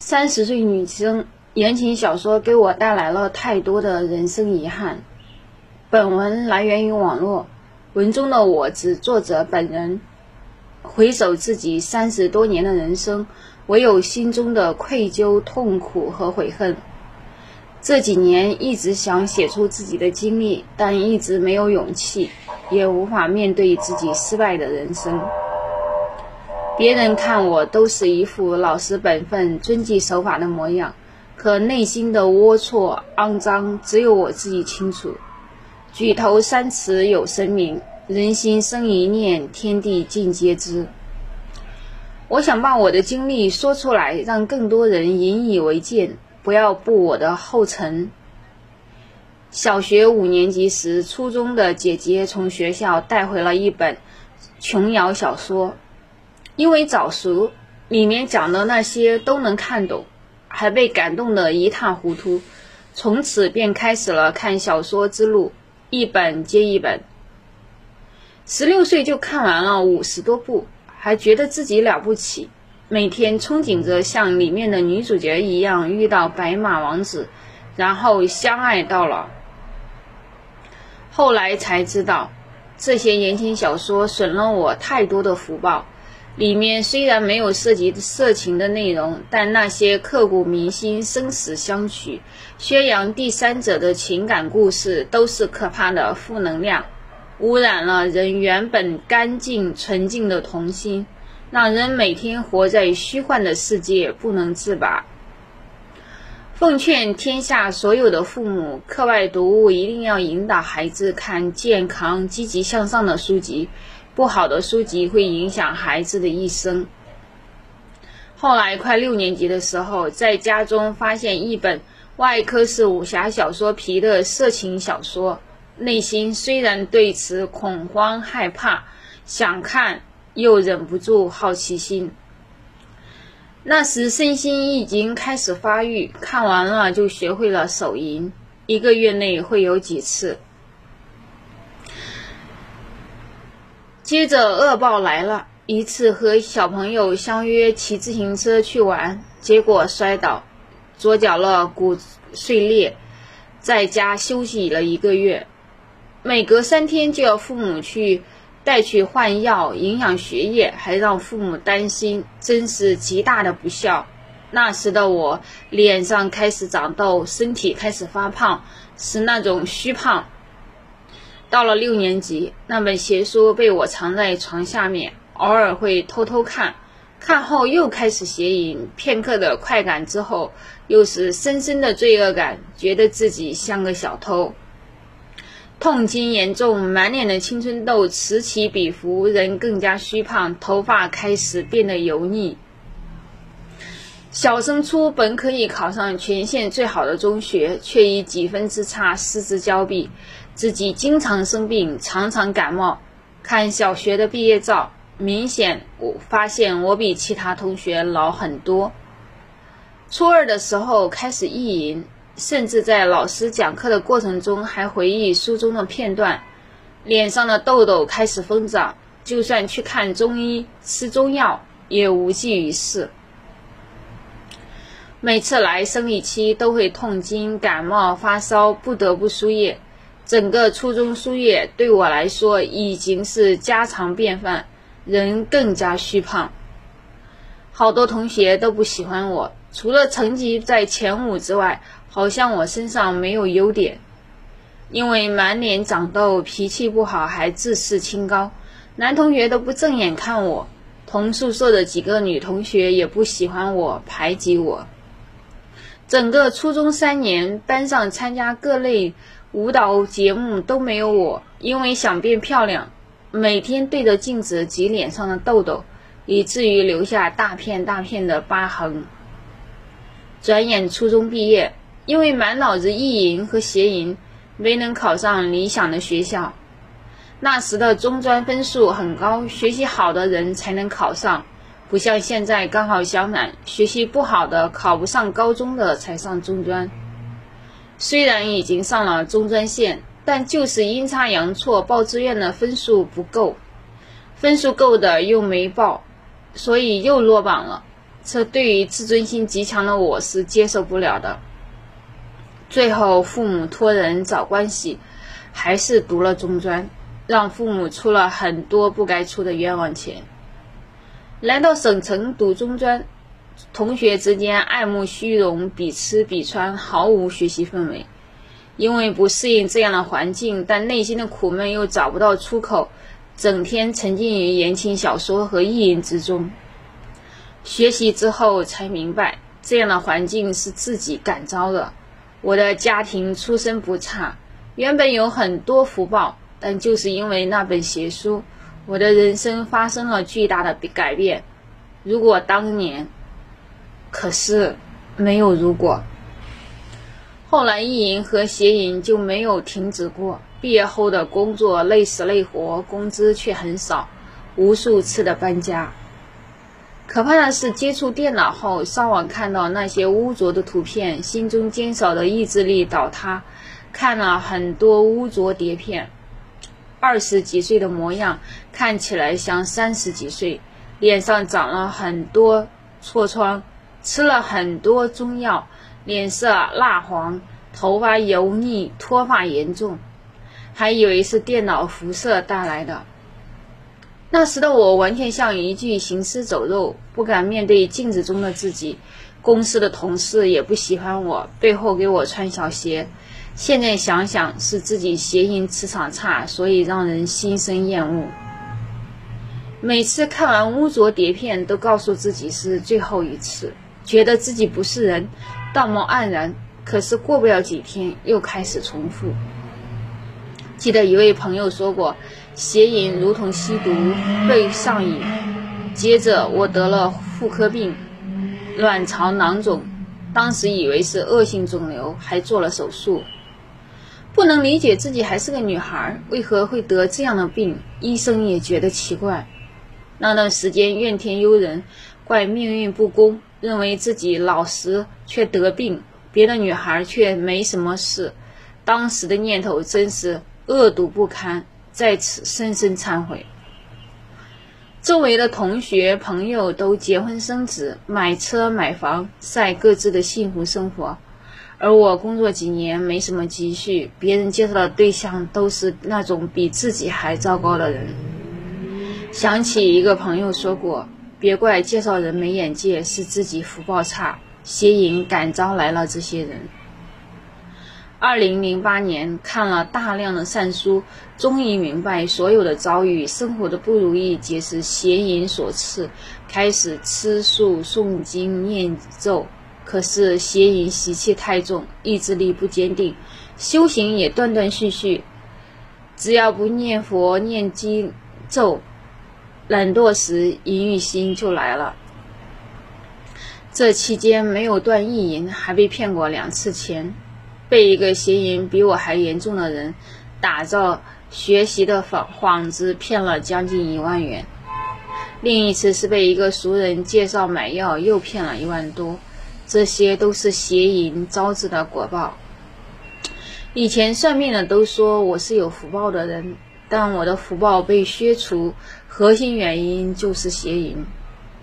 三十岁女生言情小说给我带来了太多的人生遗憾。本文来源于网络，文中的我指作者本人。回首自己三十多年的人生，唯有心中的愧疚、痛苦和悔恨。这几年一直想写出自己的经历，但一直没有勇气，也无法面对自己失败的人生。别人看我都是一副老实本分、遵纪守法的模样，可内心的龌龊、肮脏，只有我自己清楚。举头三尺有神明，人心生一念，天地尽皆知。我想把我的经历说出来，让更多人引以为戒，不要步我的后尘。小学五年级时，初中的姐姐从学校带回了一本琼瑶小说。因为早熟，里面讲的那些都能看懂，还被感动得一塌糊涂。从此便开始了看小说之路，一本接一本。十六岁就看完了五十多部，还觉得自己了不起，每天憧憬着像里面的女主角一样遇到白马王子，然后相爱到老。后来才知道，这些言情小说损了我太多的福报。里面虽然没有涉及色情的内容，但那些刻骨铭心、生死相许、宣扬第三者的情感故事，都是可怕的负能量，污染了人原本干净纯净的童心，让人每天活在虚幻的世界不能自拔。奉劝天下所有的父母，课外读物一定要引导孩子看健康、积极向上的书籍。不好的书籍会影响孩子的一生。后来快六年级的时候，在家中发现一本外科是武侠小说皮的色情小说，内心虽然对此恐慌害怕，想看又忍不住好奇心。那时身心已经开始发育，看完了就学会了手淫，一个月内会有几次。接着恶报来了，一次和小朋友相约骑自行车去玩，结果摔倒，左脚了骨碎裂，在家休息了一个月，每隔三天就要父母去带去换药、营养学业，还让父母担心，真是极大的不孝。那时的我脸上开始长痘，身体开始发胖，是那种虚胖。到了六年级，那本邪书被我藏在床下面，偶尔会偷偷看，看后又开始邪淫，片刻的快感之后，又是深深的罪恶感，觉得自己像个小偷。痛经严重，满脸的青春痘此起彼伏，人更加虚胖，头发开始变得油腻。小升初本可以考上全县最好的中学，却以几分之差失之交臂。自己经常生病，常常感冒。看小学的毕业照，明显我发现我比其他同学老很多。初二的时候开始意淫，甚至在老师讲课的过程中还回忆书中的片段。脸上的痘痘开始疯长，就算去看中医吃中药也无济于事。每次来生理期都会痛经、感冒、发烧，不得不输液。整个初中输液对我来说已经是家常便饭，人更加虚胖。好多同学都不喜欢我，除了成绩在前五之外，好像我身上没有优点。因为满脸长痘、脾气不好，还自视清高，男同学都不正眼看我。同宿舍的几个女同学也不喜欢我，排挤我。整个初中三年，班上参加各类舞蹈节目都没有我，因为想变漂亮，每天对着镜子挤脸上的痘痘，以至于留下大片大片的疤痕。转眼初中毕业，因为满脑子意淫和邪淫，没能考上理想的学校。那时的中专分数很高，学习好的人才能考上。不像现在刚好相反，学习不好的考不上高中的才上中专。虽然已经上了中专线，但就是阴差阳错报志愿的分数不够，分数够的又没报，所以又落榜了。这对于自尊心极强的我是接受不了的。最后，父母托人找关系，还是读了中专，让父母出了很多不该出的冤枉钱。来到省城读中专，同学之间爱慕虚荣，比吃比穿，毫无学习氛围。因为不适应这样的环境，但内心的苦闷又找不到出口，整天沉浸于言情小说和意淫之中。学习之后才明白，这样的环境是自己感召的。我的家庭出身不差，原本有很多福报，但就是因为那本邪书，我的人生发生了巨大的改变。如果当年，可是没有如果。后来意淫和邪淫就没有停止过。毕业后的工作累死累活，工资却很少，无数次的搬家。可怕的是，接触电脑后，上网看到那些污浊的图片，心中坚守的意志力倒塌。看了很多污浊碟片，二十几岁的模样看起来像三十几岁，脸上长了很多痤疮，吃了很多中药，脸色蜡黄，头发油腻，脱发严重，还以为是电脑辐射带来的。那时的我完全像一具行尸走肉，不敢面对镜子中的自己。公司的同事也不喜欢我，背后给我穿小鞋。现在想想，是自己谐音磁场差，所以让人心生厌恶。每次看完污浊碟片，都告诉自己是最后一次，觉得自己不是人，道貌岸然。可是过不了几天，又开始重复。记得一位朋友说过。邪淫如同吸毒，会上瘾。接着我得了妇科病，卵巢囊肿，当时以为是恶性肿瘤，还做了手术。不能理解自己还是个女孩，为何会得这样的病？医生也觉得奇怪。那段时间怨天尤人，怪命运不公，认为自己老实却得病，别的女孩却没什么事。当时的念头真是恶毒不堪。在此深深忏悔。周围的同学朋友都结婚生子、买车买房，晒各自的幸福生活，而我工作几年没什么积蓄，别人介绍的对象都是那种比自己还糟糕的人。想起一个朋友说过：“别怪介绍人没眼界，是自己福报差，邪淫感召来了这些人。”二零零八年看了大量的善书，终于明白所有的遭遇、生活的不如意皆是邪淫所赐。开始吃素、诵经、念咒，可是邪淫习气太重，意志力不坚定，修行也断断续续。只要不念佛、念经咒，懒惰时淫欲心就来了。这期间没有断意淫，还被骗过两次钱。被一个邪淫比我还严重的人打造学习的幌幌子骗了将近一万元，另一次是被一个熟人介绍买药又骗了一万多，这些都是邪淫招致的果报。以前算命的都说我是有福报的人，但我的福报被削除，核心原因就是邪淫。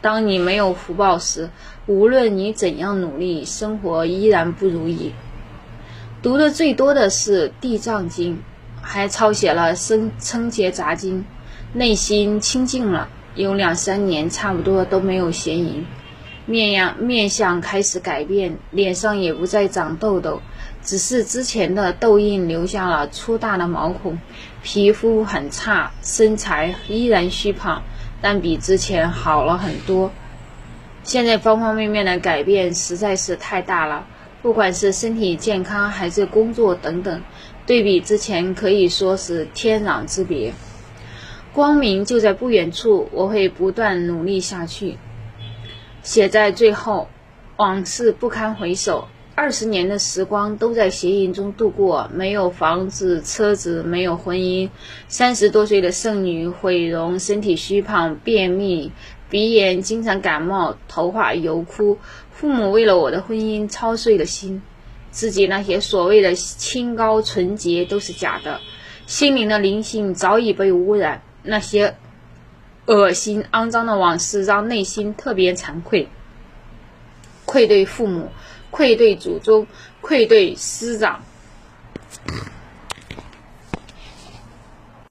当你没有福报时，无论你怎样努力，生活依然不如意。读的最多的是《地藏经》，还抄写了《生称劫杂经》，内心清净了。有两三年，差不多都没有邪淫，面样面相开始改变，脸上也不再长痘痘，只是之前的痘印留下了粗大的毛孔，皮肤很差，身材依然虚胖，但比之前好了很多。现在方方面面的改变实在是太大了。不管是身体健康还是工作等等，对比之前可以说是天壤之别。光明就在不远处，我会不断努力下去。写在最后，往事不堪回首，二十年的时光都在邪淫中度过，没有房子、车子，没有婚姻。三十多岁的剩女毁容，身体虚胖，便秘。鼻炎，经常感冒，头发油枯。父母为了我的婚姻操碎了心，自己那些所谓的清高纯洁都是假的，心灵的灵性早已被污染。那些恶心肮脏的往事让内心特别惭愧。愧对父母，愧对祖宗，愧对师长。